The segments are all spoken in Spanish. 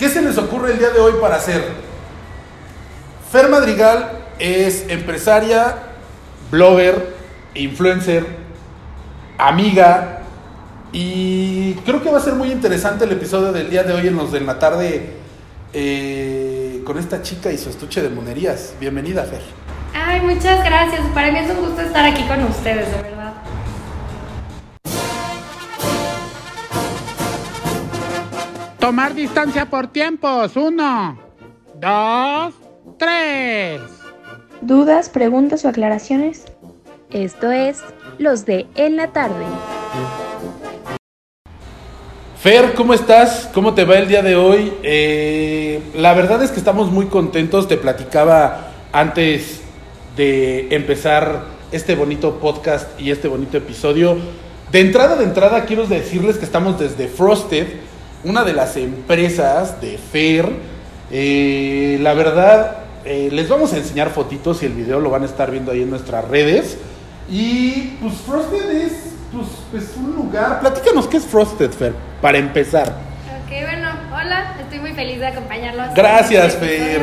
¿Qué se les ocurre el día de hoy para hacer? Fer Madrigal es empresaria, blogger, influencer, amiga y creo que va a ser muy interesante el episodio del día de hoy en los de la tarde eh, con esta chica y su estuche de monerías. Bienvenida, Fer. Ay, muchas gracias. Para mí es un gusto estar aquí con ustedes, de verdad. Tomar distancia por tiempos. Uno, dos, tres. ¿Dudas, preguntas o aclaraciones? Esto es Los de En la Tarde. Fer, ¿cómo estás? ¿Cómo te va el día de hoy? Eh, la verdad es que estamos muy contentos. Te platicaba antes de empezar este bonito podcast y este bonito episodio. De entrada, de entrada, quiero decirles que estamos desde Frosted, una de las empresas de Fer. Eh, la verdad, eh, les vamos a enseñar fotitos y el video lo van a estar viendo ahí en nuestras redes. Y pues Frosted es pues, pues, un lugar. Platícanos qué es Frosted, Fer, para empezar. Ok, bueno, hola, estoy muy feliz de acompañarlos. Gracias, este. Fer.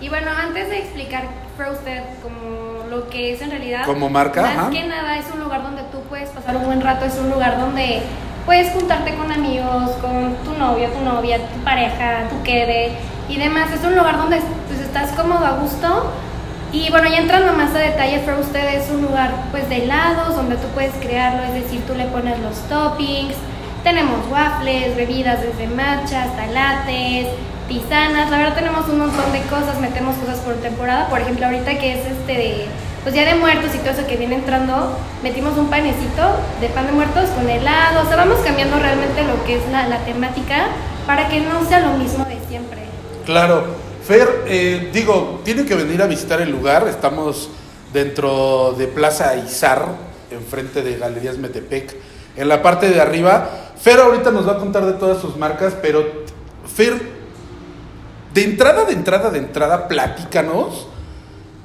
Y bueno, antes de explicar Frosted como lo que es en realidad. Como marca, Más ajá. que nada es un lugar donde tú puedes pasar un buen rato, es un lugar donde puedes juntarte con amigos, con tu novio, tu novia, tu pareja, tu quede y demás. Es un lugar donde pues, estás cómodo, a gusto. Y bueno, ya entrando más a detalle, Frosted es un lugar pues de helados donde tú puedes crearlo, es decir, tú le pones los toppings, tenemos waffles, bebidas desde matcha hasta lates, tisanas, la verdad tenemos un montón de cosas, metemos cosas por temporada, por ejemplo ahorita que es este de, pues Día de Muertos y todo eso que viene entrando, metimos un panecito de pan de muertos con helado, o sea, vamos cambiando realmente lo que es la, la temática para que no sea lo mismo de siempre. Claro. Fer, eh, digo, tiene que venir a visitar el lugar. Estamos dentro de Plaza Izar, enfrente de Galerías Metepec, en la parte de arriba. Fer ahorita nos va a contar de todas sus marcas, pero Fer, de entrada, de entrada, de entrada, platícanos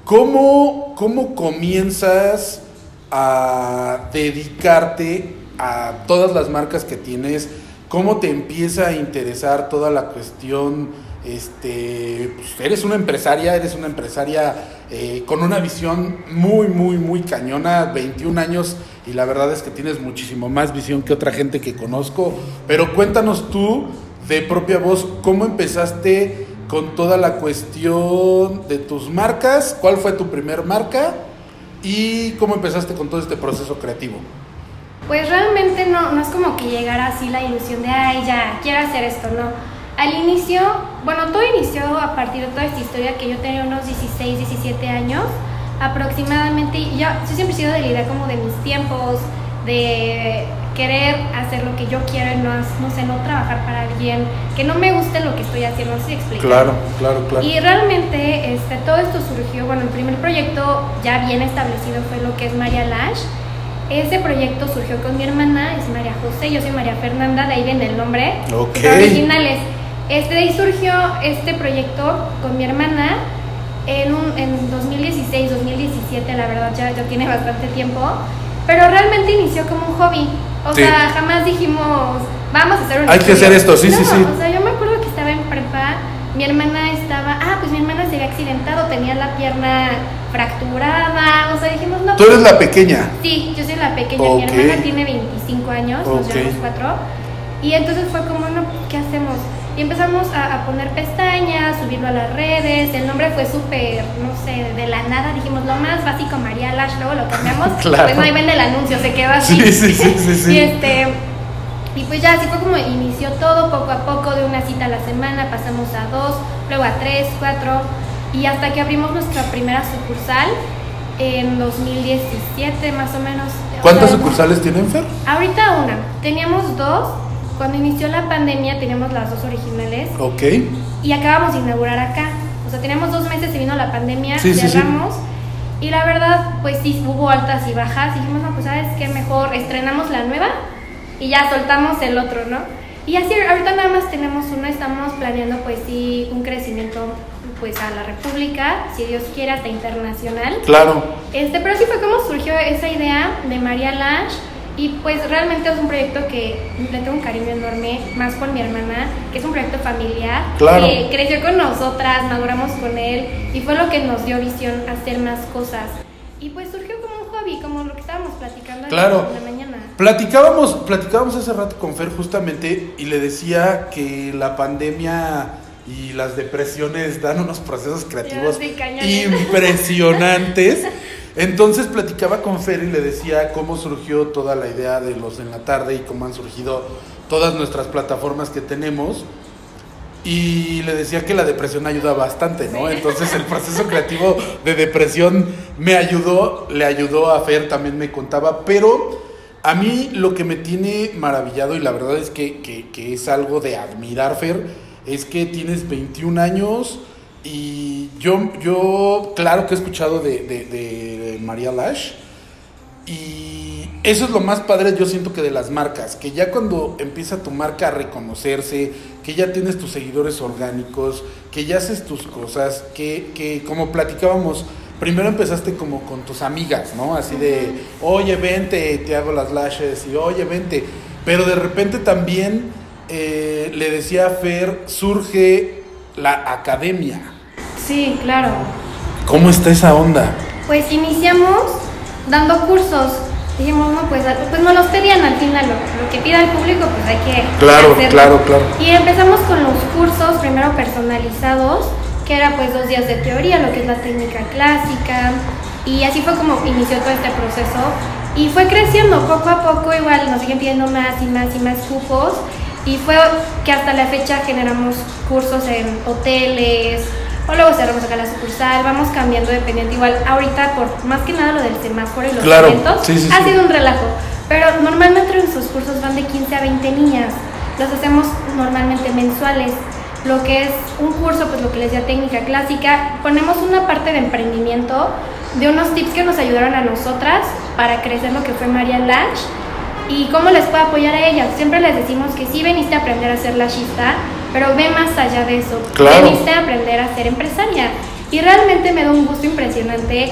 cómo, cómo comienzas a dedicarte a todas las marcas que tienes, cómo te empieza a interesar toda la cuestión, este, pues eres una empresaria, eres una empresaria eh, con una visión muy, muy, muy cañona, 21 años y la verdad es que tienes muchísimo más visión que otra gente que conozco, pero cuéntanos tú de propia voz, ¿cómo empezaste con toda la cuestión de tus marcas? ¿Cuál fue tu primer marca? ¿Y cómo empezaste con todo este proceso creativo? Pues realmente no, no es como que llegara así la ilusión de, ay, ya, quiero hacer esto, no. Al inicio, bueno, todo inició a partir de toda esta historia que yo tenía unos 16, 17 años aproximadamente. Y yo, yo siempre he sido de la idea como de mis tiempos, de querer hacer lo que yo quiero y no, no sé, no trabajar para alguien, que no me guste lo que estoy haciendo, si explicar. Claro, claro, claro. Y realmente este, todo esto surgió, bueno, el primer proyecto ya bien establecido fue lo que es María Lash. Ese proyecto surgió con mi hermana, es María José, yo soy María Fernanda, de ahí viene el nombre. Ok. Originales. Este, de ahí surgió este proyecto con mi hermana en, un, en 2016, 2017, la verdad ya, ya tiene bastante tiempo, pero realmente inició como un hobby. O Sí. sea, jamás dijimos, vamos a hacer un Hay que hacer esto, sí, no, sí, sí. O sea, yo me acuerdo que estaba en prepa, mi hermana estaba, ah, pues mi hermana se había accidentado, tenía la pierna fracturada, o sea, dijimos, no. Tú eres pues, la pequeña. Sí, yo soy la pequeña, mi hermana tiene 25 años, nos Ok. llevamos cuatro. Y entonces fue como, no, ¿qué hacemos? Y empezamos a, a poner pestañas, subirlo a las redes, el nombre fue súper, no sé, de la nada dijimos lo más básico María Lash, luego lo cambiamos, Claro. pues no ahí ven el anuncio, se quedó así. Sí, sí, sí, y este, y pues ya así fue como inició todo, poco a poco, de una cita a la semana, pasamos a dos, luego a tres, cuatro, y hasta que abrimos nuestra primera sucursal en 2017 más o menos. O ¿Cuántas sea, sucursales tienen, Fer? Ahorita una, teníamos dos, cuando inició la pandemia teníamos las dos originales Ok. y acabamos de inaugurar acá. O sea, teníamos dos meses, se vino la pandemia, Sí, sí, sí. cerramos. Y la verdad, pues sí, hubo altas y bajas. Y dijimos, no, pues sabes qué, mejor estrenamos la nueva y ya soltamos el otro, ¿no? Y así, ahorita nada más tenemos uno, estamos planeando, pues sí, un crecimiento pues a la República, si Dios quiere, hasta internacional. Claro. Este, pero así fue como surgió esa idea de María Lash. Y pues realmente es un proyecto que le tengo un cariño enorme, más con mi hermana, que es un proyecto familiar, Claro. que creció con nosotras, maduramos con él y fue lo que nos dio visión a hacer más cosas. Y pues surgió como un hobby, como lo que estábamos platicando Claro. en la mañana. Platicábamos, platicábamos hace rato con Fer justamente y le decía que la pandemia y las depresiones dan unos procesos creativos impresionantes. Entonces platicaba con Fer y le decía cómo surgió toda la idea de los en la tarde y cómo han surgido todas nuestras plataformas que tenemos. Y le decía que la depresión ayuda bastante, ¿no? Entonces el proceso creativo de depresión me ayudó, le ayudó a Fer, también me contaba, pero a mí lo que me tiene maravillado y la verdad es que, que- que es algo de admirar, Fer, es que tienes 21 años y yo, yo claro que he escuchado de, de- de María Lash y eso es lo más padre, yo siento que de las marcas, que ya cuando empieza tu marca a reconocerse, que ya tienes tus seguidores orgánicos, que ya haces tus cosas, que, que como platicábamos, primero empezaste como con tus amigas, ¿no? Así de, oye, vente, te hago las lashes, y oye, vente. Pero de repente también, eh, le decía a Fer, surge la academia. Sí, claro. ¿Cómo está esa onda? Pues iniciamos dando cursos. Dijimos, no, pues, pues nos los pedían al final, lo, lo que pida el público, pues hay que Claro, hacerlo. claro, claro. Y empezamos con los cursos, primero personalizados, que era pues dos días de teoría, lo que es la técnica clásica, y así fue como inició todo este proceso. Y fue creciendo poco a poco, igual nos siguen pidiendo más y más y más cupos, y fue que hasta la fecha generamos cursos en hoteles, o luego cerramos acá la sucursal, vamos cambiando dependiente. Igual ahorita por más que nada lo del semáforo y los Claro, eventos sí, sí, ha sido un relajo. Pero normalmente en sus cursos van de 15 a 20 niñas. Los hacemos normalmente mensuales. Lo que es un curso, pues lo que les decía técnica clásica, ponemos una parte de emprendimiento de unos tips que nos ayudaron a nosotras para crecer lo que fue María Lash y cómo les puede apoyar a ellas. Siempre les decimos que sí veniste a aprender a ser lashista, pero ve más allá de eso. Claro. Veniste a aprender a ser empresaria. Y realmente me da un gusto impresionante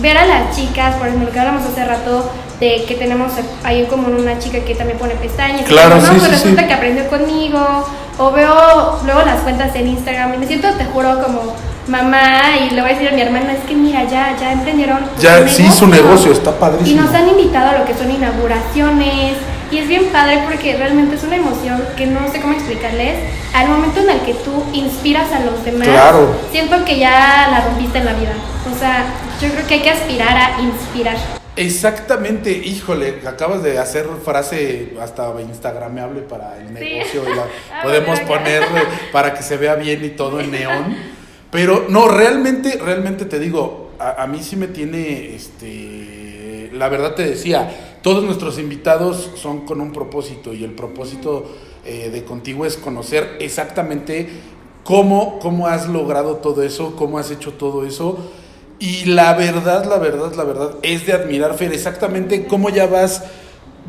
ver a las chicas, por ejemplo, lo que hablamos hace rato, de que tenemos ahí como una chica que también pone pestañas. y Claro, digo, no, sí, pues sí, resulta sí. que aprendió conmigo, o veo luego las cuentas en Instagram y me siento, te juro, como mamá y le voy a decir a mi hermana, es que mira, ya, ya emprendieron. Ya, sí, su negocio, está Y padrísimo. nos han invitado a lo que son inauguraciones y es bien padre porque realmente es una emoción que no sé cómo explicarles. Al momento en el que tú inspiras a los demás, Claro. siento que ya la rompiste en la vida. O sea, yo creo que hay que aspirar a inspirar. Exactamente, híjole, acabas de hacer frase hasta instagramable para el Sí. negocio y la Ah, podemos poner para que se vea bien y todo en neón. Pero no, realmente, realmente te digo, a, a mí sí me tiene, este, la verdad te decía, todos nuestros invitados son con un propósito y el propósito eh, de contigo es conocer exactamente cómo, cómo has logrado todo eso, cómo has hecho todo eso. Y la verdad, la verdad, la verdad es de admirar, Fer, exactamente cómo ya vas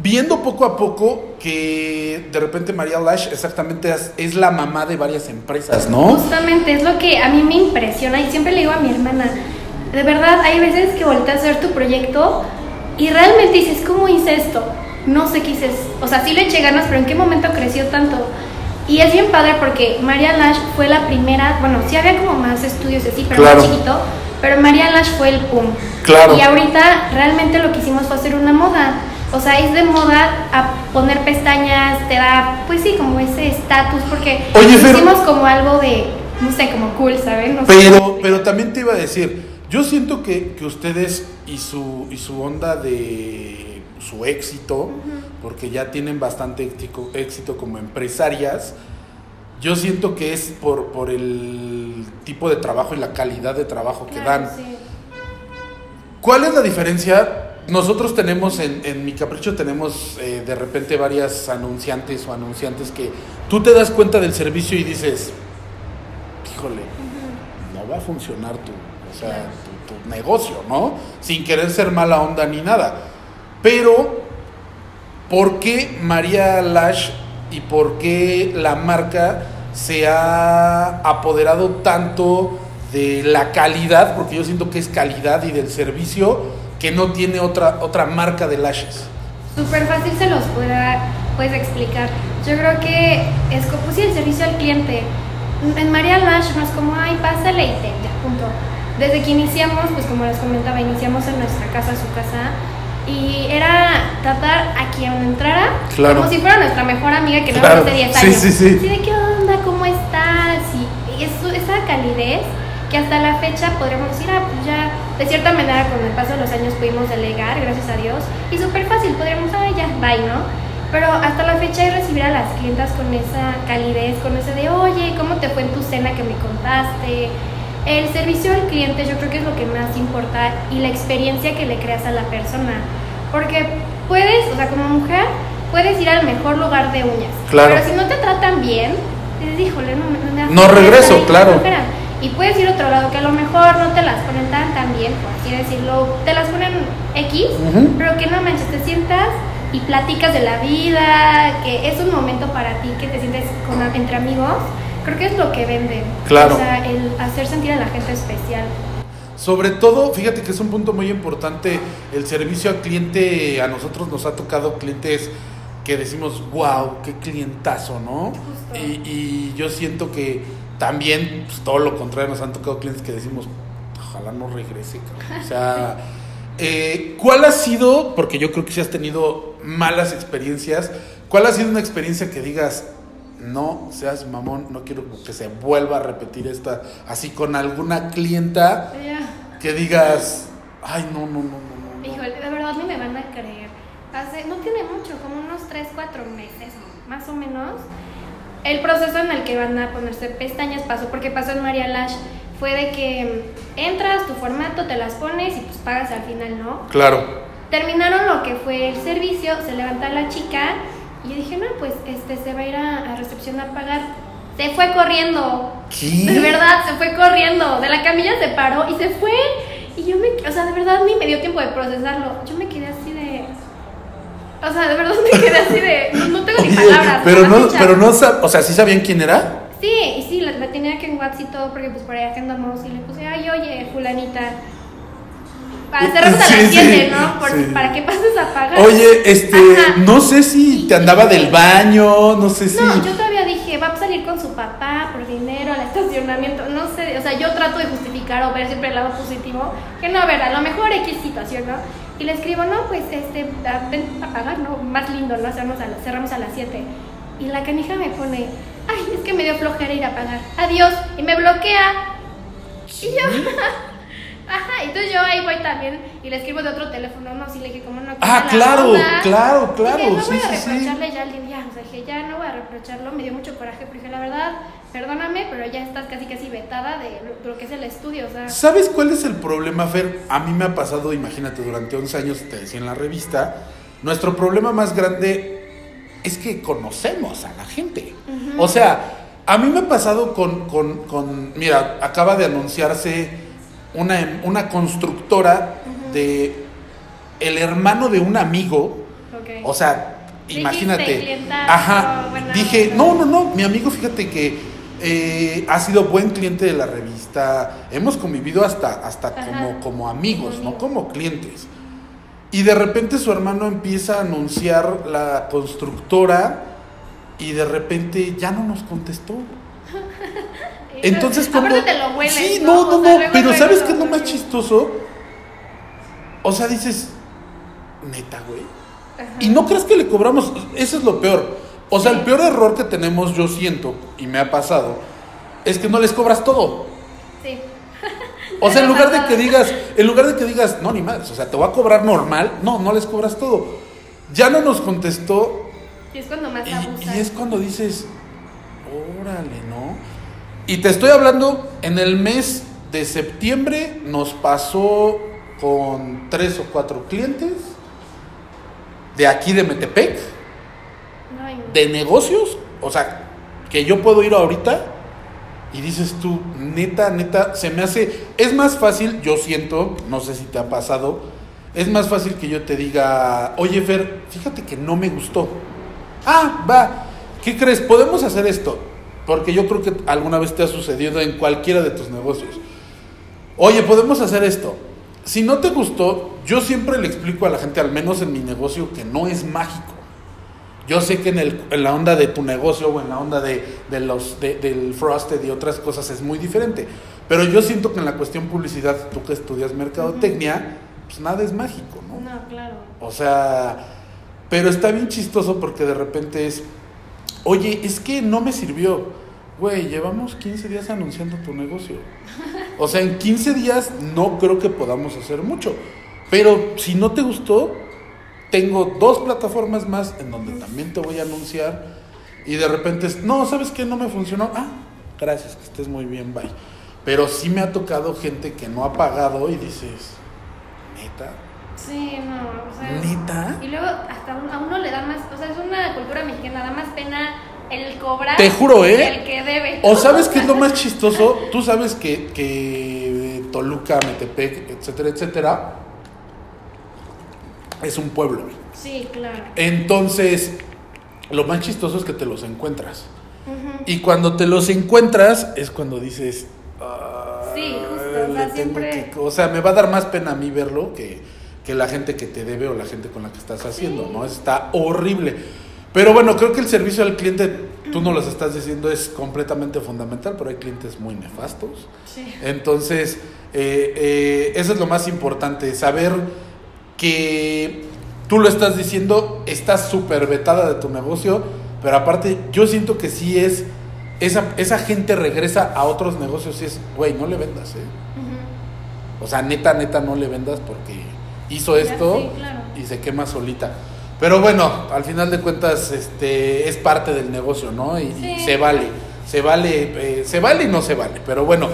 viendo poco a poco que de repente María Lash exactamente es, la mamá de varias empresas, ¿no? Justamente es lo que a mí me impresiona y siempre le digo a mi hermana, de verdad hay veces que volteas a ver tu proyecto y realmente dices, ¿cómo hice esto? No sé qué hice, o sea, sí le eché ganas, pero ¿en qué momento creció tanto? Y es bien padre porque María Lash fue la primera, bueno, sí había como más estudios así, pero Claro. más chiquito, pero María Lash fue el pum. Claro. Y ahorita realmente lo que hicimos fue hacer una moda. O sea, es de moda a poner pestañas, te da, pues sí, como ese estatus, porque Oye, hicimos como algo de, no sé, como cool, ¿saben? No sé Pero, cómo pero también te iba a decir, yo siento que, que ustedes y su, y su onda de su éxito, porque ya tienen bastante éxito, éxito como empresarias, yo siento que es por, por el tipo de trabajo y la calidad de trabajo que Claro, dan. sí. ¿Cuál es la diferencia? Nosotros tenemos en, en Mi Capricho tenemos eh, de repente varias anunciantes o anunciantes que tú te das cuenta del servicio y dices, híjole, no va a funcionar tu, o sea, tu, negocio, ¿no? Sin querer ser mala onda ni nada. Pero, ¿por qué María Lash y por qué la marca se ha apoderado tanto de la calidad? Porque yo siento que es calidad y del servicio que no tiene otra, otra marca de lashes. súper fácil se los pueda pues explicar. Yo creo que es como pues, sí, el servicio al cliente. En María Lash no es como, ay, pásale y te. Desde que iniciamos, pues como les comentaba, iniciamos en nuestra casa, su casa, y era tratar a quien entrara Claro. como si fuera nuestra mejor amiga que no Claro. hace 10 Sí, años. sí, sí. Así de qué onda, cómo estás, y, y eso- esa calidez que hasta la fecha podríamos decir, ah, pues ya, de cierta manera con el paso de los años pudimos delegar, gracias a Dios, y súper fácil, podríamos, ah, ya, bye, ¿no? Pero hasta la fecha es recibir a las clientas con esa calidez, con ese de, oye, ¿cómo te fue en tu cena que me contaste? El servicio al cliente yo creo que es lo que más importa y la experiencia que le creas a la persona. Porque puedes, o sea, como mujer, puedes ir al mejor lugar de uñas. Claro. Pero si no te tratan bien, dices, híjole, no, me- No regreso, claro. flojera". Y puedes ir a otro lado que a lo mejor no te las ponen tan tan bien, por así decirlo, te las ponen X, pero que no manches, te sientas y platicas de la vida, que es un momento para ti, que te sientes con, entre amigos, creo que es lo que venden. Claro. O sea, el hacer sentir a la gente especial. Sobre todo, fíjate que es un punto muy importante, el servicio al cliente, a nosotros nos ha tocado clientes que decimos, wow, qué clientazo, ¿no? Y, y yo siento que también, pues, todo lo contrario, nos han tocado clientes que decimos, ojalá no regrese, cabrón". O sea, eh, ¿cuál ha sido, porque yo creo que si has tenido malas experiencias, cuál ha sido una experiencia que digas, no seas mamón, no quiero que se vuelva a repetir esta, así con alguna clienta que digas, ay, no, no, no, no, no, no. Híjole, de verdad ni me van a creer. Hace, no tiene mucho, como unos 3, 4 meses, más o menos. El proceso en el que van a ponerse pestañas pasó, porque pasó en María Lash, fue de que entras, tu formato, te las pones y pues pagas al final, ¿no? Claro. Terminaron lo que fue el servicio, se levanta la chica y yo dije, no, pues este se va a ir a, a recepción a pagar. Se fue corriendo. ¿Qué? De verdad, se fue corriendo. De la camilla se paró y se fue. Y yo me, o sea, de verdad ni me dio tiempo de procesarlo. Yo me quedé así de. O sea, de verdad me quedé así de. No, no tengo ni palabras. pero no, pero no, o sea, ¿sí sabían quién era? Sí, y sí, la, la tenía que en WhatsApp y todo, porque pues por allá que andamos y le puse, ay, oye, fulanita. Para cerramos a Sí, las sí, 7, ¿no? Por- sí. Para que pases a pagar. Oye, este, Ajá. no sé si te andaba del baño, no sé si... No, yo todavía dije, va a salir con su papá por dinero al estacionamiento, no sé, o sea, yo trato de justificar o ver siempre el lado positivo, que no, a ver, a lo mejor X situación, ¿no? Y le escribo, no, pues, este, a- ven a pagar, ¿no? Más lindo, ¿no? Cerramos a, las- cerramos a las 7. Y la canija me pone, ay, es que me dio flojera ir a pagar, adiós, y me bloquea. Y yo, ajá, entonces yo ahí voy también y le escribo de otro teléfono, no, sí le dije, como no? Ah, la claro, claro, claro, Dije, no sí, voy a sí, sí. reprocharle ya al día, o sea, dije, ya no voy a reprocharlo, me dio mucho coraje, pero dije, la verdad, perdóname, pero ya estás casi casi vetada de lo, de lo que es el estudio, o sea, ¿Sabes cuál es el problema, Fer? A mí me ha pasado, imagínate, durante 11 años, te decía en la revista, nuestro problema más grande es que conocemos a la gente. O sea, a mí me ha pasado con, con- con- mira, acaba de anunciarse una, una constructora de el hermano de un amigo, o sea, imagínate. Ajá. Dije, no, no, no, mi amigo, fíjate que eh, ha sido buen cliente de la revista. Hemos convivido hasta, hasta Ajá. como, como amigos, Como no como clientes. Y de repente su hermano empieza a anunciar la constructora y de repente ya no nos contestó. Entonces, como. Aparte te lo hueles, Sí, ¿no? no, no, O sea, no. Pero ¿sabes qué es lo más chistoso? O sea, dices, neta, güey. Ajá. Y no crees que le cobramos, eso es lo peor. O sea, el peor error que tenemos, yo siento, y me ha pasado, es que no les cobras todo. Sí. O sea, en lugar de que digas, en lugar de que digas, no, ni más, o sea, te voy a cobrar normal, no, no les cobras todo. Ya no nos contestó Y es cuando más y, abusan. y es cuando dices, órale, ¿no? Y te estoy hablando, en el mes de septiembre nos pasó con tres o cuatro clientes de aquí de Metepec, de negocios, o sea, que yo puedo ir ahorita y dices tú, neta, neta, se me hace, es más fácil, yo siento, no sé si te ha pasado, es más fácil que yo te diga, oye Fer, fíjate que no me gustó. Ah, va, ¿qué crees? Podemos hacer esto, porque yo creo que alguna vez te ha sucedido en cualquiera de tus negocios. Oye, podemos hacer esto. si no te gustó, yo siempre le explico a la gente, al menos en mi negocio, que no es mágico. Yo sé que en, el, en la onda de tu negocio o en la onda de, de los, de- del frosted y otras cosas es muy diferente. Pero yo siento que en la cuestión publicidad, tú que estudias mercadotecnia, pues nada es mágico, ¿no? No, claro. O sea, pero está bien chistoso porque de repente es, oye, es que no me sirvió. Güey, llevamos 15 días anunciando tu negocio. O sea, en 15 días no creo que podamos hacer mucho. Pero si no te gustó, tengo dos plataformas más en donde también te voy a anunciar. Y de repente es, no, ¿sabes qué? No me funcionó. Ah, gracias, que estés muy bien, bye. Pero sí me ha tocado gente que no ha pagado y dices, neta, Sí, no, o sea. neta. Y luego hasta a uno le da más, o sea, es una cultura mexicana, da más pena el cobrar Te juro, ¿eh? que el que debe. O sabes qué es lo más chistoso, tú sabes que, que Toluca, Metepec, etcétera, etcétera, es un pueblo. Sí, claro. Entonces, lo más chistoso es que te los encuentras. Y cuando te los encuentras es cuando dices... Sí, "Ay, justo, o sea, siempre- que-". O sea, me va a dar más pena a mí verlo que, que la gente que te debe o la gente con la que estás haciendo, ¿no? Está horrible. Pero bueno, creo que el servicio al cliente, tú no los estás diciendo, es completamente fundamental, pero hay clientes muy nefastos. Sí. Entonces, eh, eh, eso es lo más importante, saber que tú lo estás diciendo, estás súper vetada de tu negocio, pero aparte yo siento que sí es, esa, esa gente regresa a otros negocios y es, güey, no le vendas, ¿eh? O sea, neta, neta, no le vendas porque hizo Ya, esto sí, claro. y se quema solita. Pero bueno, al final de cuentas, este, es parte del negocio, ¿no? Y, se vale, se vale, eh, se vale y no se vale. Pero bueno,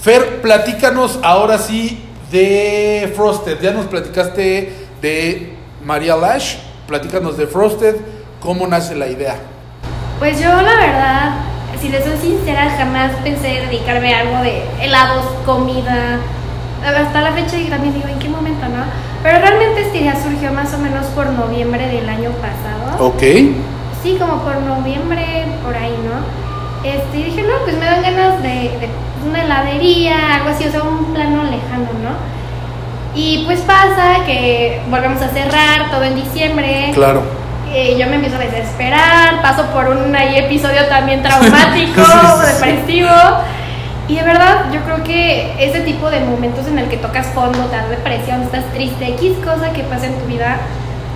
Fer, platícanos ahora sí de Frosted. Ya nos platicaste de María Lash, platícanos de Frosted, cómo nace la idea. Pues yo la verdad, si les soy sincera, jamás pensé dedicarme a algo de helados, comida. Hasta la fecha y también digo, ¿en qué momento, no? Pero realmente esta idea surgió más o menos por noviembre del año pasado. Ok. Sí, como por noviembre, por ahí, ¿no? Este, y dije, no, pues me dan ganas de, de una heladería, algo así, o sea, un plano lejano, ¿no? Y pues pasa que volvemos a cerrar todo en diciembre. Claro. Eh, yo me empiezo a desesperar, paso por un ahí episodio también traumático, depresivo. Y de verdad, yo creo que ese tipo de momentos en el que tocas fondo, te das depresión, estás triste, X cosa que pasa en tu vida,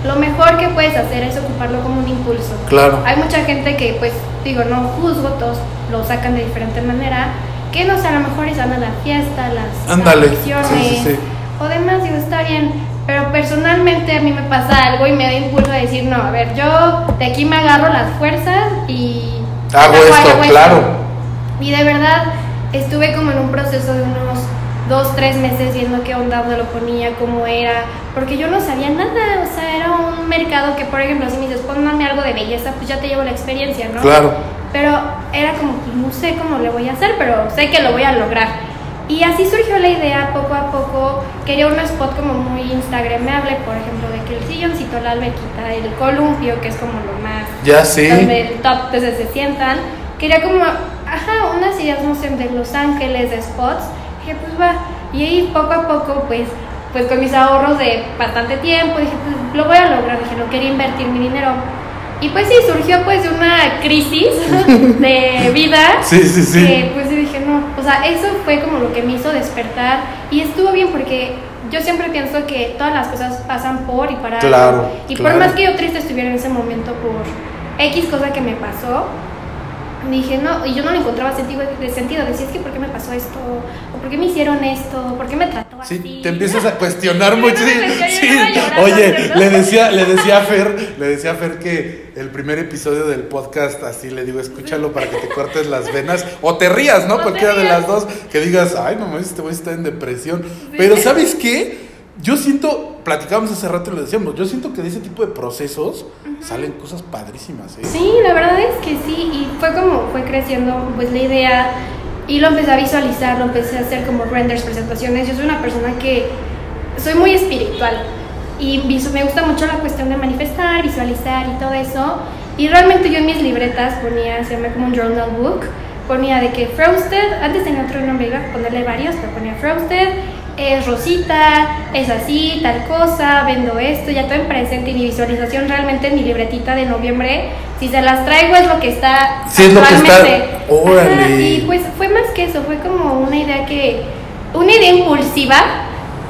lo mejor que puedes hacer es ocuparlo como un impulso. Claro. Hay mucha gente que, pues, digo, no juzgo, todos lo sacan de diferente manera, que no sé, a lo mejor y se van a la fiesta, las vacaciones, Sí, sí, sí. o demás, digo, está bien. Pero personalmente a mí me pasa algo y me da impulso a decir, no, a ver, yo de aquí me agarro las fuerzas y... Hago hago esto, esto. claro. Y de verdad estuve como en un proceso de unos dos, tres meses viendo qué onda, dónde lo ponía, cómo era, porque yo no sabía nada, o sea, era un mercado que, por ejemplo, si me dices, póngame algo de belleza, pues ya te llevo la experiencia, ¿no? Claro. Pero era como, pues, no sé cómo le voy a hacer, pero sé que lo voy a lograr. Y así surgió la idea, poco a poco. Quería un spot como muy instagramable, por ejemplo, de que el silloncito, la alberquita, el columpio, que es como lo más Ya sé. donde el top desde se sientan. Quería como, ajá, unas ideas, no sé, de Los Ángeles, de spots. Dije, pues va. Y ahí poco a poco, pues, pues con mis ahorros de bastante tiempo, dije, pues lo voy a lograr. Dije, no quería invertir mi dinero. Y pues sí, surgió pues de una crisis de vida. Sí, sí, sí. Que pues dije, no. O sea, eso fue como lo que me hizo despertar. Y estuvo bien porque yo siempre pienso que todas las cosas pasan por y para algo. Claro, Y claro. por más que yo triste estuviera en ese momento por X cosa que me pasó, dije, no, y yo no le encontraba sentido, de sentido, decía, es que ¿por qué me pasó esto? ¿O por qué me hicieron esto? ¿Por qué me trató así? Sí, te empiezas a cuestionar mucho. Sí, sí. llorando, Oye, le decía, le decía a Fer, le decía a Fer que el primer episodio del podcast, así le digo, escúchalo para que te cortes las venas o te rías, ¿no? O Cualquiera de las dos, que digas, ay, no este güey está en depresión. Pero ¿sabes qué? Yo siento, platicábamos hace rato y lo decíamos, yo siento que de ese tipo de procesos salen cosas padrísimas, ¿eh? Sí, la verdad es que sí, y fue como fue creciendo pues la idea y lo empecé a visualizar, lo empecé a hacer como renders, presentaciones. Yo soy una persona que soy muy espiritual y me gusta mucho la cuestión de manifestar, visualizar y todo eso. Y realmente yo en mis libretas ponía, se llama como un journal book, ponía de que Frosted, antes tenía otro nombre, iba a ponerle varios, pero ponía Frosted es Rosita, es así, tal cosa, vendo esto, ya todo en presente y mi visualización realmente en mi libretita de noviembre, si se las traigo es lo que está Sí, es lo que está- actualmente. órale. Ajá, y pues fue más que eso, fue como una idea que, una idea impulsiva,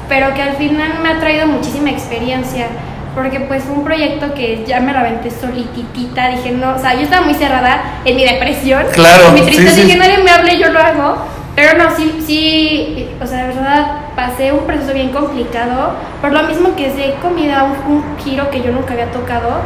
pero que al final me ha traído muchísima experiencia. Porque pues fue un proyecto que ya me lo aventé solititita, dije no, o sea, yo estaba muy cerrada en mi depresión, Claro, en mi tristeza, sí, sí. dije nadie me hable, yo lo hago, pero no, sí, sí, o sea, de verdad pasé un proceso bien complicado, por lo mismo que sé comida, un, un giro que yo nunca había tocado,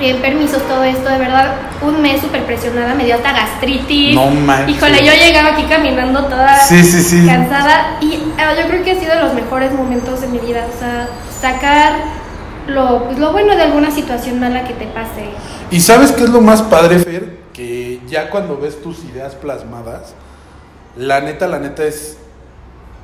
en permisos, todo esto, de verdad, un mes súper presionada, me dio hasta gastritis. No manches. Híjole, yo llegaba aquí caminando toda Sí, sí, sí. cansada y ah, yo creo que ha sido de los mejores momentos de mi vida, o sea, sacar lo, pues, lo bueno de alguna situación mala que te pase. ¿Y sabes qué es lo más padre, Fer? Que ya cuando ves tus ideas plasmadas, la neta, la neta es.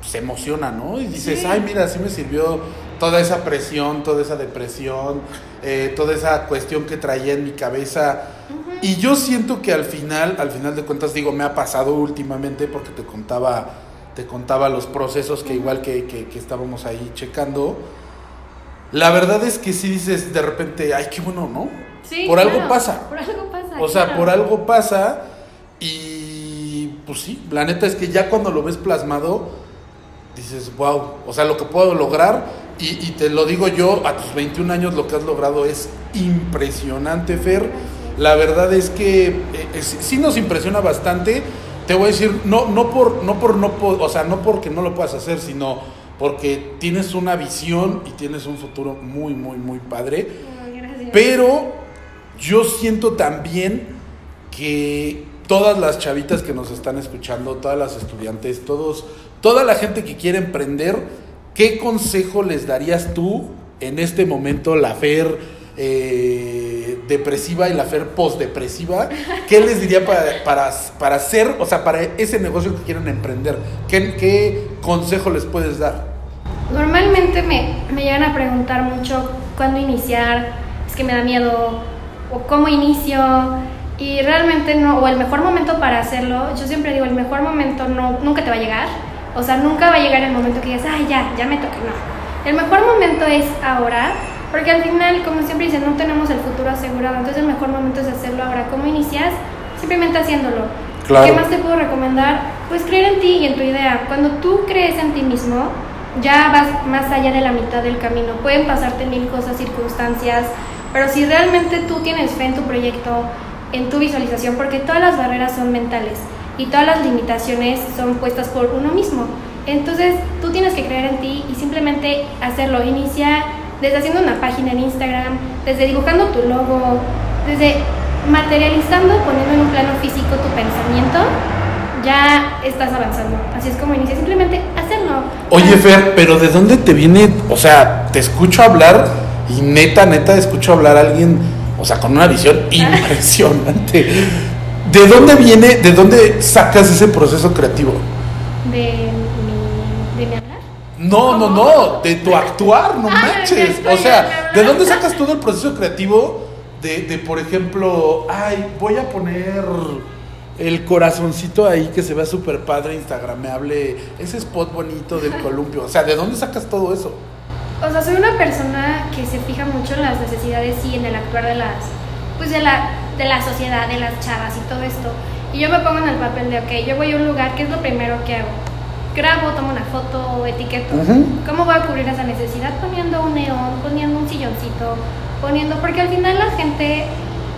Se emociona, ¿no? Y dices, Sí. ay, mira, sí me sirvió toda esa presión, toda esa depresión, eh, toda esa cuestión que traía en mi cabeza. Y yo siento que al final, al final de cuentas, digo, me ha pasado últimamente porque te contaba, te contaba los procesos que igual que, que- que estábamos ahí checando. La verdad es que sí dices de repente, ay, qué bueno, ¿no? Sí, por algo claro, pasa. Por algo pasa. O sea, claro. por algo pasa y pues sí, la neta es que ya cuando lo ves plasmado, dices, wow, o sea, lo que puedo lograr y, y te lo digo yo, a tus 21 años lo que has logrado es impresionante, Fer. La verdad es que eh, es- sí nos impresiona bastante. Te voy a decir, no, no por, no por, no o sea, no porque no lo puedas hacer, sino porque tienes una visión y tienes un futuro muy, muy, muy padre. Gracias. Pero yo siento también que todas las chavitas que nos están escuchando, todas las estudiantes, todos, toda la gente que quiere emprender, ¿qué consejo les darías tú en este momento, la Fer eh, depresiva y la Fer postdepresiva? ¿Qué les diría para, para, para hacer, o sea, para ese negocio que quieren emprender? ¿Qué, qué consejo les puedes dar? Normalmente me, me llegan a preguntar mucho cuándo iniciar, es que me da miedo, o cómo inicio, y realmente no, o el mejor momento para hacerlo, yo siempre digo, el mejor momento no, nunca te va a llegar, o sea, nunca va a llegar el momento que digas, ay, ya, ya me toca, no. El mejor momento es ahora, porque al final, como siempre dicen, no tenemos el futuro asegurado, entonces el mejor momento es hacerlo ahora. ¿Cómo inicias? Simplemente haciéndolo. Claro. ¿Qué más te puedo recomendar? Pues creer en ti y en tu idea. Cuando tú crees en ti mismo, ya vas más allá de la mitad del camino. Pueden pasarte mil cosas, circunstancias, pero si realmente tú tienes fe en tu proyecto, en tu visualización, porque todas las barreras son mentales y todas las limitaciones son puestas por uno mismo. Entonces tú tienes que creer en ti y simplemente hacerlo. Inicia desde haciendo una página en Instagram, desde dibujando tu logo, desde materializando, poniendo en un plano físico tu pensamiento, ya estás avanzando. Así es como inicia, simplemente hacerlo. Oye, Fer, pero ¿de dónde te viene? O sea, te escucho hablar y neta, neta, escucho hablar a alguien, o sea, con una visión impresionante. ¿De dónde viene, de dónde sacas ese proceso creativo? De mi, de mi hablar. No, no, no, de tu actuar, no Ah, manches. O sea. ¿de dónde sacas todo el proceso creativo de, de, por ejemplo, ay, voy a poner el corazoncito ahí que se vea súper padre, instagrameable, ese spot bonito del columpio? O sea, ¿de dónde sacas todo eso? O sea, soy una persona que se fija mucho en las necesidades y en el actuar de las, pues de la, de la sociedad, de las chavas y todo esto. Y yo me pongo en el papel de, ok, yo voy a un lugar, ¿qué es lo primero que hago? Grabo, tomo una foto, etiqueto. ¿Cómo voy a cubrir esa necesidad? Poniendo un neón, poniendo un silloncito, poniendo, porque al final la gente,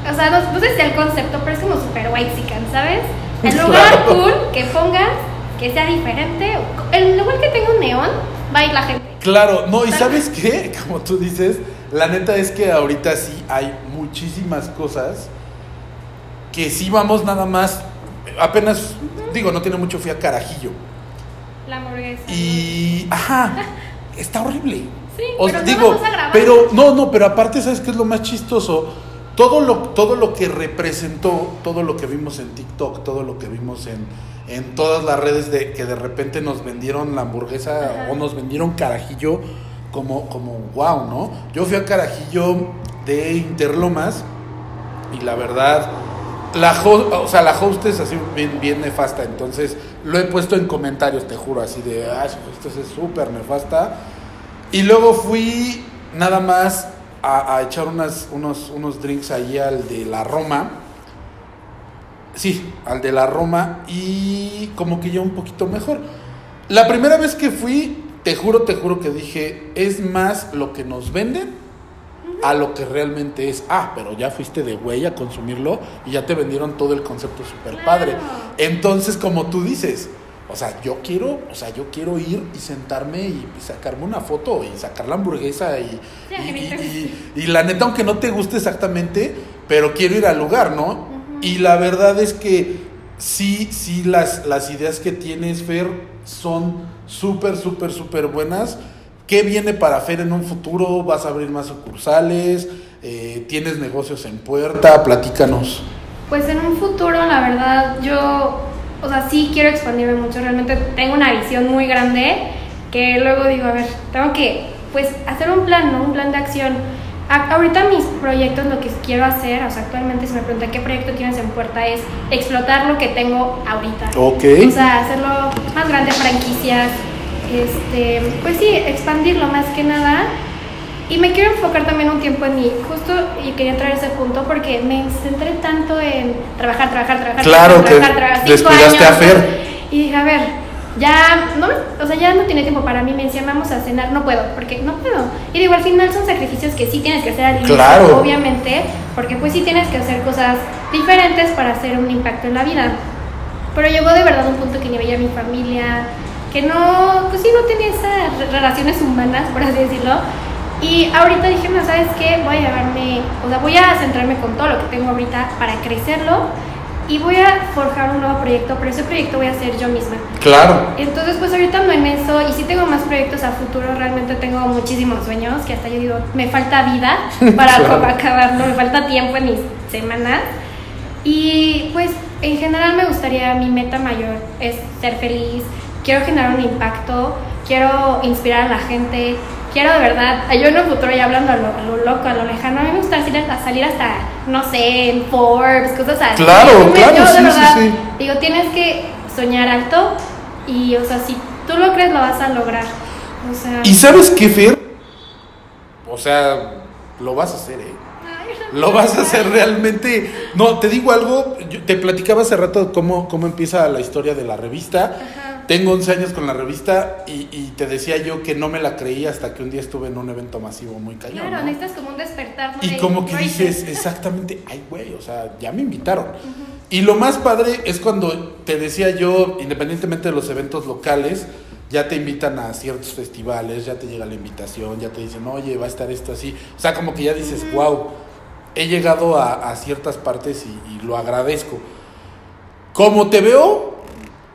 o sea, no, no sé si el concepto, pero es como super white ¿sabes? El lugar cool que pongas, que sea diferente, el lugar que tenga un neón, va a ir la gente. Claro, no, y sabes qué, como tú dices, la neta es que ahorita sí hay muchísimas cosas que sí vamos nada más, apenas, digo, no tiene mucho, fui a Carajillo. La hamburguesa. Y, ajá, está horrible. Sí, O pero no digo, a grabar. pero no, no, pero aparte, ¿sabes qué es lo más chistoso? Todo lo, todo lo que representó, todo lo que vimos en TikTok, todo lo que vimos en, en todas las redes de que de repente nos vendieron la hamburguesa Ajá. o nos vendieron carajillo como, como wow, ¿no? Yo fui a Carajillo de Interlomas y la verdad la, ho- o sea, la host es así bien, bien nefasta, entonces lo he puesto en comentarios, te juro, así de, ay, esto es súper nefasta. Y luego fui nada más a, a echar unas, unos, unos drinks ahí al de la Roma. Sí, al de la Roma y como que ya un poquito mejor. La primera vez que fui, te juro, te juro que dije, es más lo que nos venden a lo que realmente es. Ah, pero ya fuiste de güey a consumirlo y ya te vendieron todo el concepto super padre. Entonces, como tú dices, o sea, yo quiero, o sea, yo quiero ir y sentarme y sacarme una foto y sacar la hamburguesa y, Sí, y, que ni te y- y- y la neta, aunque no te guste exactamente, pero quiero ir al lugar, ¿no? Y la verdad es que sí, sí, las, las ideas que tienes, Fer, son súper, súper, súper buenas. ¿Qué viene para Fer en un futuro? ¿Vas a abrir más sucursales? Eh, ¿Tienes negocios en puerta? Platícanos. Pues en un futuro, la verdad, yo, o sea, sí quiero expandirme mucho. Realmente tengo una visión muy grande que luego digo, a ver, tengo que, pues, hacer un plan, ¿no? Un plan de acción. A- ahorita mis proyectos, lo que quiero hacer, o sea, actualmente si me preguntan qué proyecto tienes en puerta, es explotar lo que tengo ahorita. Ok. O sea, hacerlo más grande, franquicias, este, pues sí, expandirlo más que nada. Y me quiero enfocar también un tiempo en mí, justo, y quería traer ese punto porque me centré tanto en trabajar, trabajar, trabajar. Claro trabajar, que trabajar, descuidaste a años, Fer. Y dije, a ver, ya no, o sea, ya no tiene tiempo para mí, me decían, vamos a cenar, no puedo, porque no puedo. Y digo, al final son sacrificios que sí tienes que hacer al inicio, Claro. obviamente, porque pues sí tienes que hacer cosas diferentes para hacer un impacto en la vida. Pero llegó de verdad un punto que ni veía a mi familia, que no, pues sí, no tenía esas re- relaciones humanas, por así decirlo. Y ahorita dije, no, ¿sabes qué? Voy a llevarme, o sea, voy a centrarme con todo lo que tengo ahorita para crecerlo y voy a forjar un nuevo proyecto, pero ese proyecto voy a hacer yo misma. Claro. Entonces, pues ahorita ando en eso y sí tengo más proyectos a futuro, realmente tengo muchísimos sueños, que hasta yo digo, me falta vida para Claro. acabarlo, me falta tiempo en mis semanas. Y pues en general me gustaría, mi meta mayor es ser feliz, quiero generar un impacto, quiero inspirar a la gente, quiero de verdad, yo en un futuro ya hablando a lo, a lo loco, a lo lejano, a mí me gusta salir hasta, salir hasta, no sé, en Forbes, cosas así. Claro, Me- claro, yo sí, sí, verdad sí. digo, tienes que soñar alto y, o sea, si tú lo crees, lo vas a lograr. O sea, ¿Y sabes qué, Fer? O sea, lo vas a hacer, ¿eh? Lo vas a hacer realmente. No, te digo algo. yo te platicaba hace rato cómo, cómo empieza la historia de la revista. Ajá. Tengo 11 años con la revista y, y te decía yo que no me la creí hasta que un día estuve en un evento masivo muy cañón. Claro, ¿no? necesitas como un despertar. Y De como que dices, exactamente, ay, güey, o sea, ya me invitaron. Y lo más padre es cuando te decía yo, independientemente de los eventos locales, ya te invitan a ciertos festivales, ya te llega la invitación, ya te dicen, oye, va a estar esto así. O sea, como que ya dices, wow, he llegado a, a ciertas partes y, y lo agradezco. Como te veo,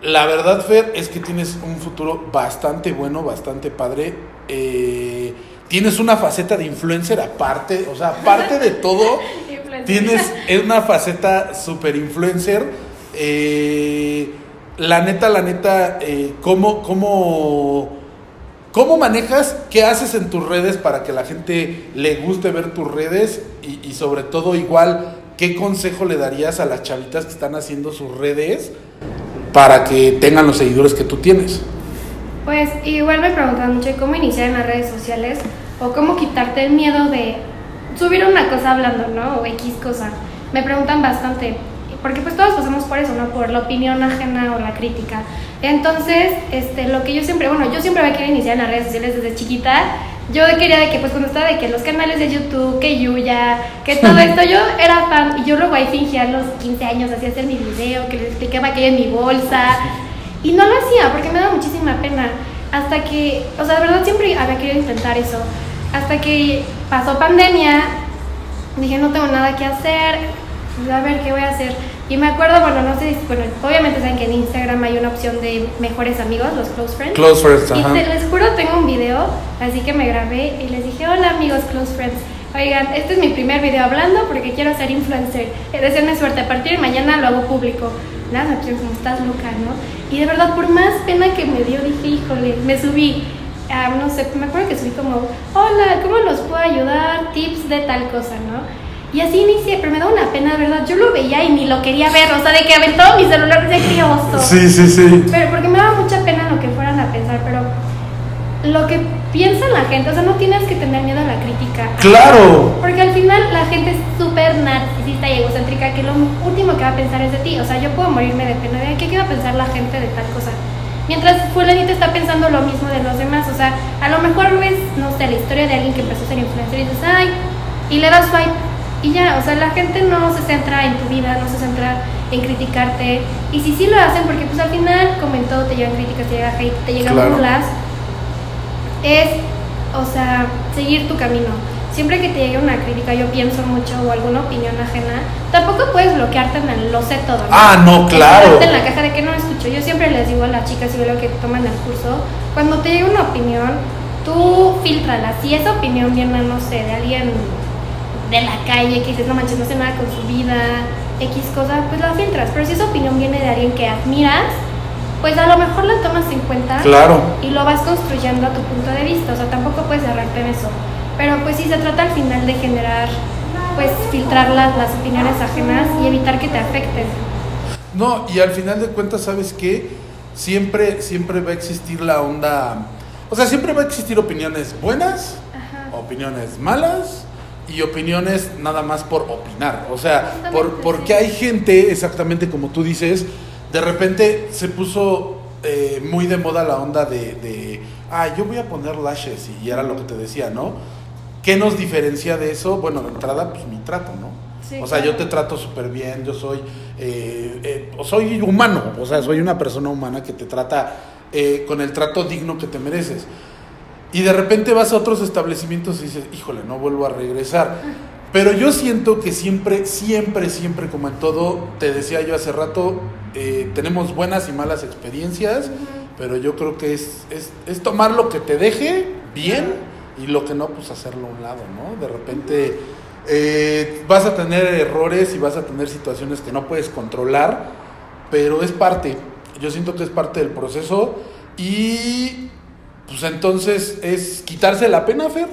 la verdad, Fer, es que tienes un futuro bastante bueno, bastante padre. Eh, tienes una faceta de influencer aparte, o sea, aparte de todo, tienes es una faceta super influencer. Eh, la neta, la neta, eh, ¿cómo, cómo, ¿cómo manejas? ¿Qué haces en tus redes para que la gente le guste ver tus redes? Y, y sobre todo, igual, ¿qué consejo le darías a las chavitas que están haciendo sus redes para que tengan los seguidores que tú tienes? Pues igual me preguntan mucho cómo iniciar en las redes sociales o cómo quitarte el miedo de subir una cosa hablando, ¿no? O X cosa. Me preguntan bastante, porque pues todos pasamos por eso, ¿no? Por la opinión ajena o la crítica. Entonces, este, lo que yo siempre, bueno, yo siempre me quiero iniciar en las redes sociales desde chiquita. Yo quería de que, pues cuando estaba de que los canales de YouTube, que Yuya, que todo esto, yo era fan y yo luego ahí fingía los 15 años, hacía hacer mi video, que les explicaba que hay en mi bolsa. Y no lo hacía porque me daba muchísima pena. Hasta que, o sea, de verdad siempre había querido intentar eso. Hasta que pasó pandemia, dije, no tengo nada que hacer, pues, a ver qué voy a hacer. Y me acuerdo, bueno, no sé, si- bueno, obviamente saben que en Instagram hay una opción de mejores amigos, los close friends. Close friends, Y ajá. te- les juro, tengo un video, así que me grabé y les dije, hola amigos close friends. Oigan, este es mi primer video hablando porque quiero ser influencer. Deseenme suerte, a partir de mañana lo hago público. Nada, quiero como estás loca, ¿no? Y de verdad, por más pena que me dio, dije, híjole, me subí. ah, no sé, me acuerdo que subí como, hola, ¿cómo los puedo ayudar? Tips de tal cosa, ¿no? Y así inicié, pero me da una pena, de verdad. Yo lo veía y ni lo quería ver, o sea, de que aventaba mi celular, decía que oso. Sí, sí, sí. Pero porque me daba mucha pena lo que fueran a pensar, pero lo que piensa la gente, o sea, no tienes que tener miedo a la crítica. Claro. Porque al final la gente es súper narcisista y egocéntrica que lo último que va a pensar es de ti. O sea, yo puedo morirme de pena de qué va a pensar la gente de tal cosa. Mientras fulanito está pensando lo mismo de los demás. O sea, a lo mejor ves, no sé, la historia de alguien que empezó a ser influencer y dices, ay, y le das fight y ya, o sea, la gente no se centra en tu vida, no se centra en criticarte. Y si sí lo hacen, porque pues al final, como en todo, te llegan críticas, te llega hate, te llegan Claro. burlas, es, o sea, seguir tu camino. Siempre que te llegue una crítica, yo pienso mucho o alguna opinión ajena, tampoco puedes bloquearte en el lo sé todo. ¿no? Ah, no, claro. En la caja de que no escucho. Yo siempre les digo a las chicas y veo lo que toman el curso, cuando te llega una opinión, tú filtrala. Si esa opinión viene, no sé, de alguien de la calle que dices, no manches, no sé nada con su vida, X cosa, pues la filtras. Pero si esa opinión viene de alguien que admiras, pues a lo mejor la tomas en cuenta Claro. y lo vas construyendo a tu punto de vista. O sea, tampoco puedes cerrarte en eso. Pero pues sí se trata al final de generar, pues filtrar las, las opiniones ajenas y evitar que te afecten. No, y al final de cuentas, ¿sabes qué? Siempre, siempre va a existir la onda. O sea, siempre va a existir opiniones buenas, Ajá. opiniones malas y opiniones nada más por opinar. O sea, por, porque hay gente, exactamente como tú dices, de repente se puso eh, muy de moda la onda de, de, ah, yo voy a poner lashes y era lo que te decía, ¿no? ¿Qué nos diferencia de eso? Bueno, de entrada, pues mi trato, ¿no? Sí, o sea, yo te trato súper bien, yo soy, eh, eh, soy humano, o sea, soy una persona humana que te trata eh, con el trato digno que te mereces. Y de repente vas a otros establecimientos y dices, híjole, no vuelvo a regresar. Pero yo siento que siempre, siempre, siempre, como en todo, te decía yo hace rato, eh, tenemos buenas y malas experiencias, pero yo creo que es, es, es tomar lo que te deje bien y lo que no, pues hacerlo a un lado, ¿no? De repente eh, vas a tener errores y vas a tener situaciones que no puedes controlar, pero es parte, yo siento que es parte del proceso y pues entonces es quitarse la pena, Fer.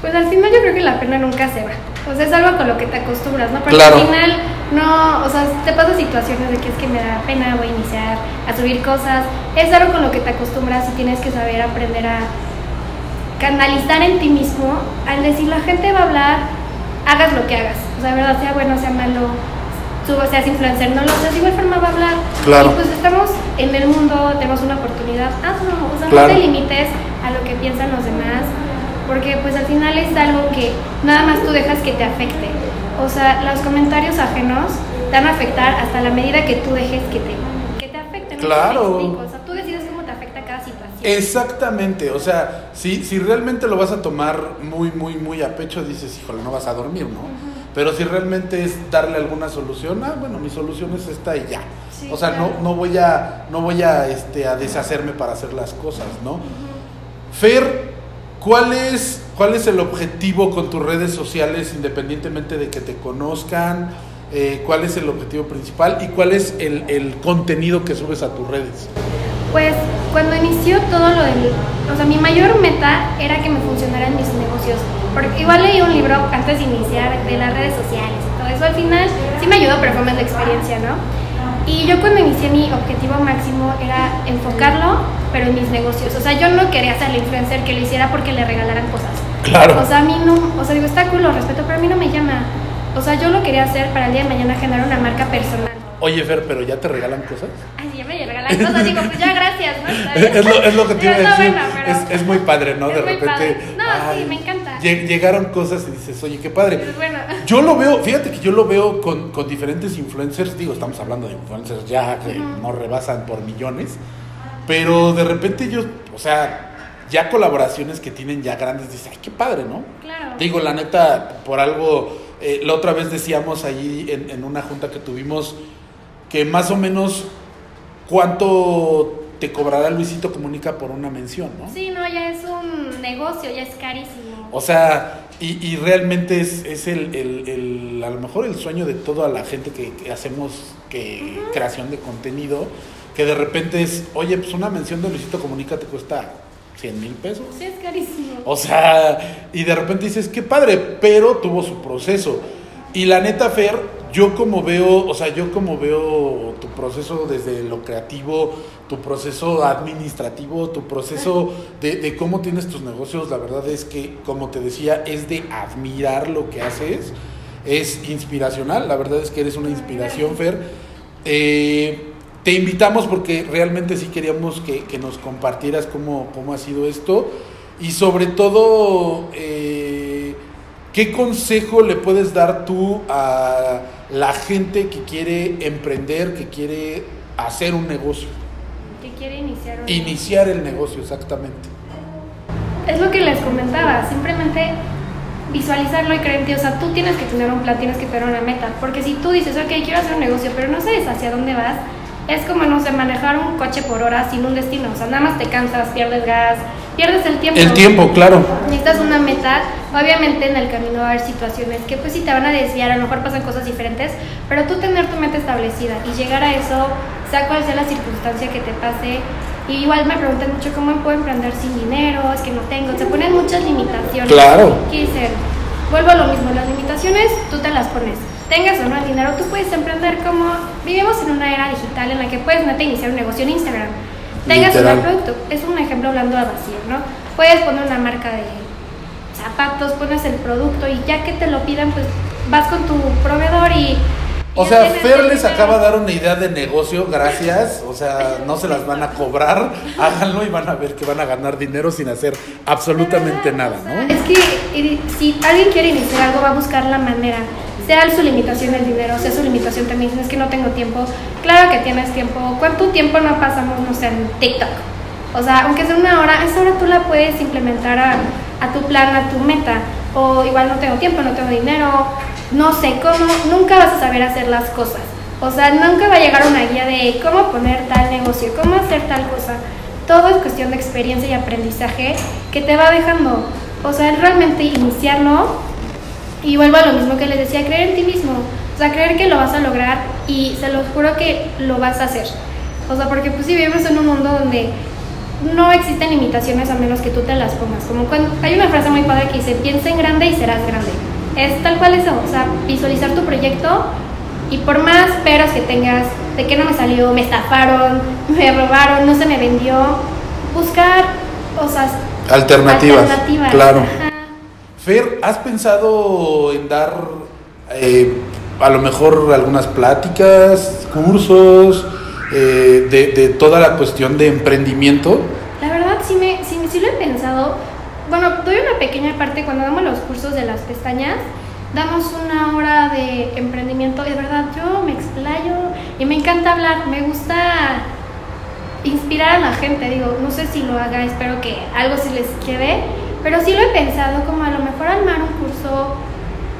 Pues al final yo creo que la pena nunca se va. O sea, es algo con lo que te acostumbras, ¿no? Pero Claro. al final no, o sea, te pasan situaciones de que es que me da pena, voy a iniciar a subir cosas. Es algo con lo que te acostumbras y tienes que saber aprender a canalizar en ti mismo. Al decir la gente va a hablar, hagas lo que hagas. O sea, verdad, sea bueno, sea malo, subo, seas influencer, no lo seas, de igual forma va a hablar. Claro. Y pues estamos en el mundo, tenemos una oportunidad, hazlo. O sea, Claro. no te limites a lo que piensan los demás porque pues al final es algo que nada más tú dejas que te afecte. O sea, los comentarios ajenos te van a afectar hasta la medida que tú dejes que te, que te afecten. No Claro. explico. O sea, tú decides cómo te afecta cada situación. Exactamente, o sea, si, si realmente lo vas a tomar muy, muy, muy a pecho, dices, híjole, no vas a dormir, ¿no? Pero si realmente es darle alguna solución, ah, bueno, mi solución es esta y ya. Sí, o sea, claro. no, no voy a, no voy a, este, a deshacerme para hacer las cosas, ¿no? Fer, ¿cuál es, ¿cuál es el objetivo con tus redes sociales, independientemente de que te conozcan? Eh, ¿Cuál es el objetivo principal y cuál es el, el contenido que subes a tus redes? Pues cuando inició todo lo del... O sea, mi mayor meta era que me funcionaran mis negocios. Porque igual leí un libro antes de iniciar de las redes sociales y todo eso. Al final sí me ayudó, pero fue más la experiencia, ¿no? Y yo cuando inicié mi objetivo máximo era enfocarlo, pero en mis negocios. O sea, yo no quería ser la influencer que lo hiciera porque le regalaran cosas. Claro. O sea, a mí no... O sea, digo, está cool, lo respeto, pero a mí no me llama. O sea, yo lo quería hacer para el día de mañana generar una marca personal. Oye, Fer, ¿pero ya te regalan cosas? Ay, sí, ya me regalan cosas, digo, pues ya gracias, ¿no? Es lo, es lo que te iba a decir. bueno, pero- es, es muy padre, ¿no? Es de repente. padre. No, sí, ay, me encanta. Lle- Llegaron cosas y dices, oye, qué padre. Pues bueno. Yo lo veo, fíjate que yo lo veo con, con diferentes influencers. Digo, estamos hablando de influencers ya que no rebasan por millones. Pero de repente yo, o sea, ya colaboraciones que tienen ya grandes, dices, ay, qué padre, ¿no? Claro. Digo, la neta, por algo, eh, la otra vez decíamos allí en, en una junta que tuvimos que más o menos cuánto te cobrará Luisito Comunica por una mención, ¿no? Sí, no, ya es un negocio, ya es carísimo. O sea, y, y realmente es, es el, el- el- a lo mejor el sueño de toda la gente que, que hacemos que creación de contenido, que de repente es, oye, pues una mención de Luisito Comunica te cuesta 100 mil pesos. Sí, es carísimo. O sea, y de repente dices, qué padre, pero tuvo su proceso. Y la neta, Fer, yo como veo, o sea, yo como veo tu proceso desde lo creativo, tu proceso administrativo, tu proceso de, cómo tienes tus negocios, la verdad es que, como te decía, es de admirar lo que haces. Es inspiracional, la verdad es que eres una inspiración, Fer. Eh, te invitamos porque realmente sí queríamos que, que nos compartieras cómo, cómo ha sido esto y sobre todo, eh, ¿qué consejo le puedes dar tú a la gente que quiere emprender, que quiere hacer un negocio? Que quiere iniciar un Iniciar el negocio, exactamente. Es lo que les comentaba, simplemente visualizarlo y creer en ti. O sea, tú tienes que tener un plan, tienes que tener una meta. Porque si tú dices, ok, quiero hacer un negocio, pero no sabes hacia dónde vas, es como, no sé, manejar un coche por hora sin un destino. O sea, nada más te cansas, pierdes gas, pierdes el tiempo. El tiempo, claro. Necesitas una meta. Obviamente en el camino va a haber situaciones que pues sí te van a desviar, a lo mejor pasan cosas diferentes, pero tú tener tu meta establecida y llegar a eso, sea cual sea la circunstancia que te pase. Y igual me preguntan mucho cómo puedo emprender sin dinero, es que no tengo, se ponen muchas limitaciones. Claro. ¿Qué dicen? Vuelvo a lo mismo, las limitaciones tú te las pones. Tengas o no el dinero, tú puedes emprender como vivimos en una era digital en la que puedes neta iniciar un negocio en Instagram. Tengas un producto, es un ejemplo hablando a vacío, ¿no? Puedes poner una marca de zapatos, pones el producto y ya que te lo pidan, pues vas con tu proveedor y... O sea, Fer les acaba de dar una idea de negocio, gracias. O sea, no se las van a cobrar, háganlo y van a ver que van a ganar dinero sin hacer absolutamente nada, ¿no? Es que y- si alguien quiere iniciar algo, va a buscar la manera. Sea su limitación el dinero, sea su limitación también, es que no tengo tiempo. Claro que tienes tiempo. ¿Cuánto tiempo no pasamos, no sé, en TikTok? O sea, aunque sea una hora, esa hora tú la puedes implementar a, a tu plan, a tu meta. O igual no tengo tiempo, no tengo dinero, no sé cómo, nunca vas a saber hacer las cosas. O sea, nunca va a llegar una guía de cómo poner tal negocio, cómo hacer tal cosa. Todo es cuestión de experiencia y aprendizaje que te va dejando. O sea, realmente iniciarlo y vuelvo a lo mismo que les decía, creer en ti mismo. O sea, creer que lo vas a lograr y se los juro que lo vas a hacer. O sea, porque pues sí vivimos en un mundo donde no existen limitaciones a menos que tú te las pongas. Como cuando hay una frase muy padre que dice, piensa en grande y serás grande. Es tal cual eso, o sea, visualizar tu proyecto y por más peros que tengas, de que no me salió, me estafaron, me robaron, no se me vendió, buscar, o sea, Alternativas, alternativas. claro. Ajá. Fer, ¿has pensado en dar eh, a lo mejor algunas pláticas, cursos, eh, de, de toda la cuestión de emprendimiento? La verdad sí, me, sí, sí lo he pensado. Bueno, doy una pequeña parte cuando damos los cursos de las pestañas. Damos una hora de emprendimiento de verdad yo me explayo y me encanta hablar. Me gusta inspirar a la gente. Digo, no sé si lo haga, espero que algo sí les quede. Pero sí lo he pensado como a lo mejor armar un curso.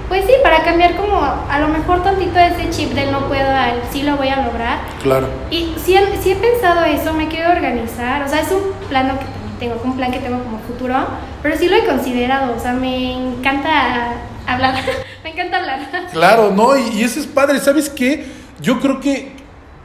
Pues sí, para cambiar como a lo mejor tantito ese chip del no puedo al sí lo voy a lograr. Claro. Y sí, he- sí he pensado eso, me quiero organizar, o sea, es un plano que tengo, un plan que tengo como futuro, pero sí lo he considerado, o sea, me encanta hablar, me encanta hablar. Claro, no, y, y eso es padre. ¿Sabes qué? Yo creo que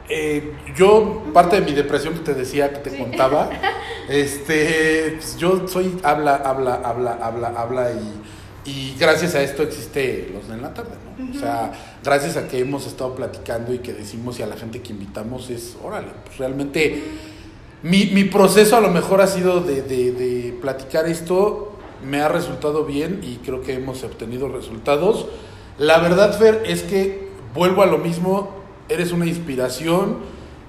eh, yo, parte de mi depresión que te decía, que te Sí. contaba, este, pues, yo soy habla, habla, habla, habla, habla y, y gracias a esto existe los de en la tarde, ¿no? O sea, gracias a que hemos estado platicando y que decimos y a la gente que invitamos es, órale, pues realmente mi, mi proceso a lo mejor ha sido de, de- de platicar esto, me ha resultado bien y creo que hemos obtenido resultados. La verdad, Fer, es que vuelvo a lo mismo, eres una inspiración.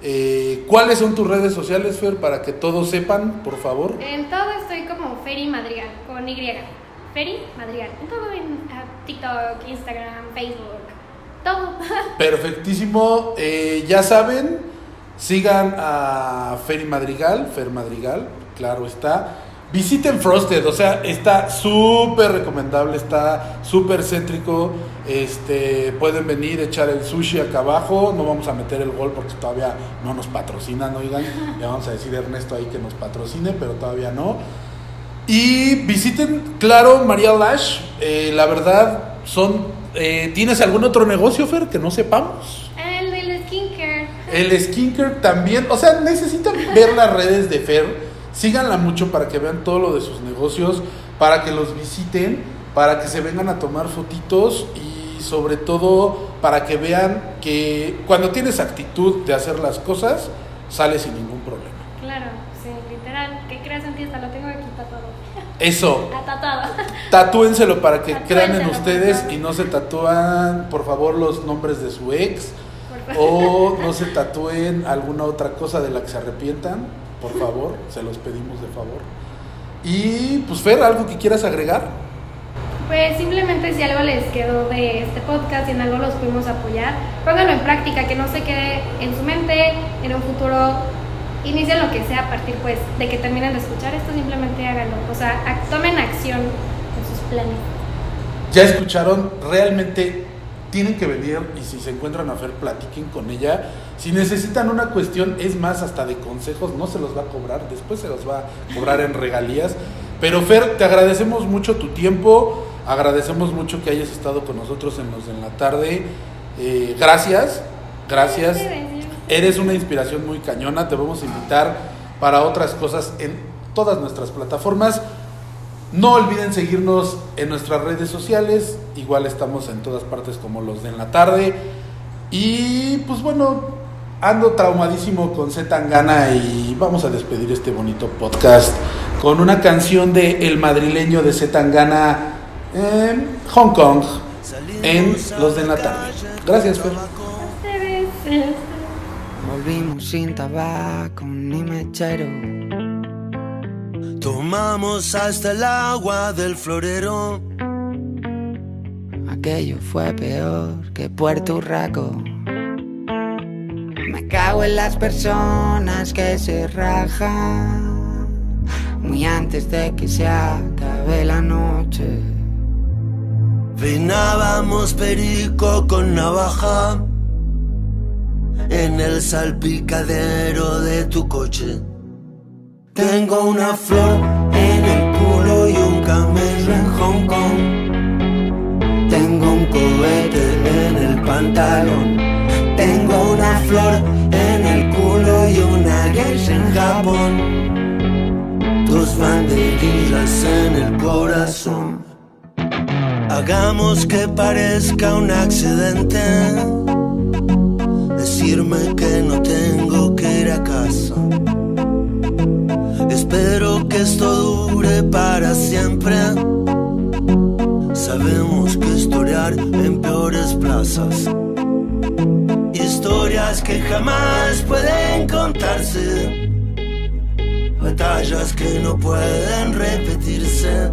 Eh, ¿Cuáles son tus redes sociales, Fer, para que todos sepan, por favor? En todo estoy como Feri Madrigal, con Y. Feri Madrigal, en todo, en ah, TikTok, Instagram, Facebook, todo. Perfectísimo. Eh, ya saben, sigan a Ferry Madrigal, Fer Madrigal, claro está. Visiten Frosted, o sea, está súper recomendable, está súper céntrico. Este, pueden venir, echar el sushi acá abajo. No vamos a meter el gol porque todavía no nos patrocinan, oigan. Le vamos a decir a Ernesto ahí que nos patrocine, pero todavía no. Y visiten, claro, María Lash. eh, la verdad, son. eh, ¿Tienes algún otro negocio, Fer, que no sepamos? El del skincare. El skincare también. O sea, necesitan ver las redes de Fer. Síganla mucho para que vean todo lo de sus negocios, para que los visiten, para que se vengan a tomar fotitos y sobre todo para que vean que cuando tienes actitud de hacer las cosas, sale sin ningún problema. Claro, sí, literal. ¿Qué creas en ti? Hasta lo tengo aquí tatuado. Eso, Atatado. tatúenselo para que crean en ustedes y no se tatúan, por favor, los nombres de su ex o no se tatúen alguna otra cosa de la que se arrepientan, por favor, se los pedimos de favor. Y pues Fer, ¿algo que quieras agregar? Pues simplemente si algo les quedó de este podcast y en algo los pudimos apoyar, pónganlo en práctica, que no se quede en su mente, en un futuro, inicien lo que sea a partir pues de que terminen de escuchar esto, simplemente háganlo, o sea, tomen acción en sus planes. Ya escucharon, realmente tienen que venir y si se encuentran a Fer, platiquen con ella. Si necesitan una cuestión, es más, hasta de consejos, no se los va a cobrar, después se los va a cobrar en regalías. Pero Fer, te agradecemos mucho tu tiempo, agradecemos mucho que hayas estado con nosotros en los de en la tarde. Eh, gracias, gracias. Eres una inspiración muy cañona, te vamos a invitar para otras cosas en todas nuestras plataformas. No olviden seguirnos en nuestras redes sociales, igual estamos en todas partes como los de en la tarde. Y pues bueno, ando traumadísimo con Z Tangana y vamos a despedir este bonito podcast con una canción de El madrileño de Z Tangana en Hong Kong, en los de la tarde. Gracias, Fer. Volvimos sin tabaco ni mechero. Tomamos hasta el agua del florero. Aquello fue peor que Puerto Urraco. Me cago en las personas que se rajan. Muy antes de que se acabe la noche. Finábamos perico con navaja en el salpicadero de tu coche. Tengo una flor en el culo y un camello en Hong Kong. Tengo un cohete en el pantalón. Una flor en el culo y una geisha en Japón. Dos banderillas en el corazón. Hagamos que parezca un accidente. Decirme que no tengo que ir a casa. Espero que esto dure para siempre. Sabemos que historiar en peores plazas historias que jamás pueden contarse, batallas que no pueden repetirse,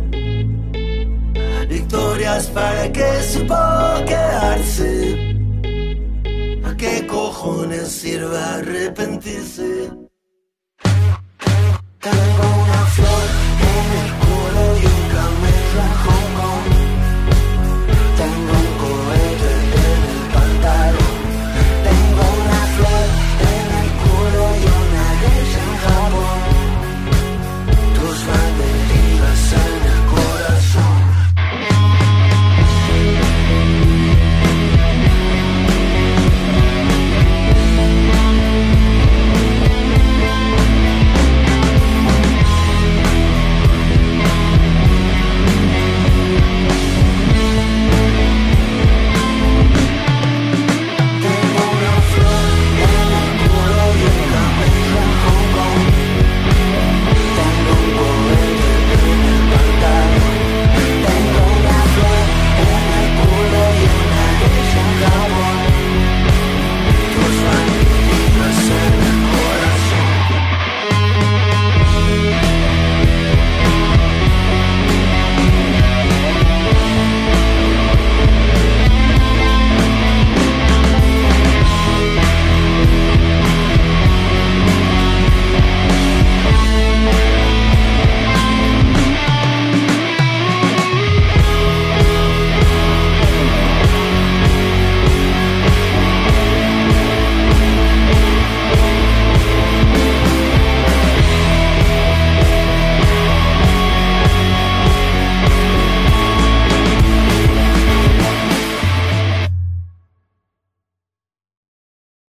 victorias para que supo quedarse. ¿A qué cojones sirve arrepentirse? Tengo una flor en el culo y un camello.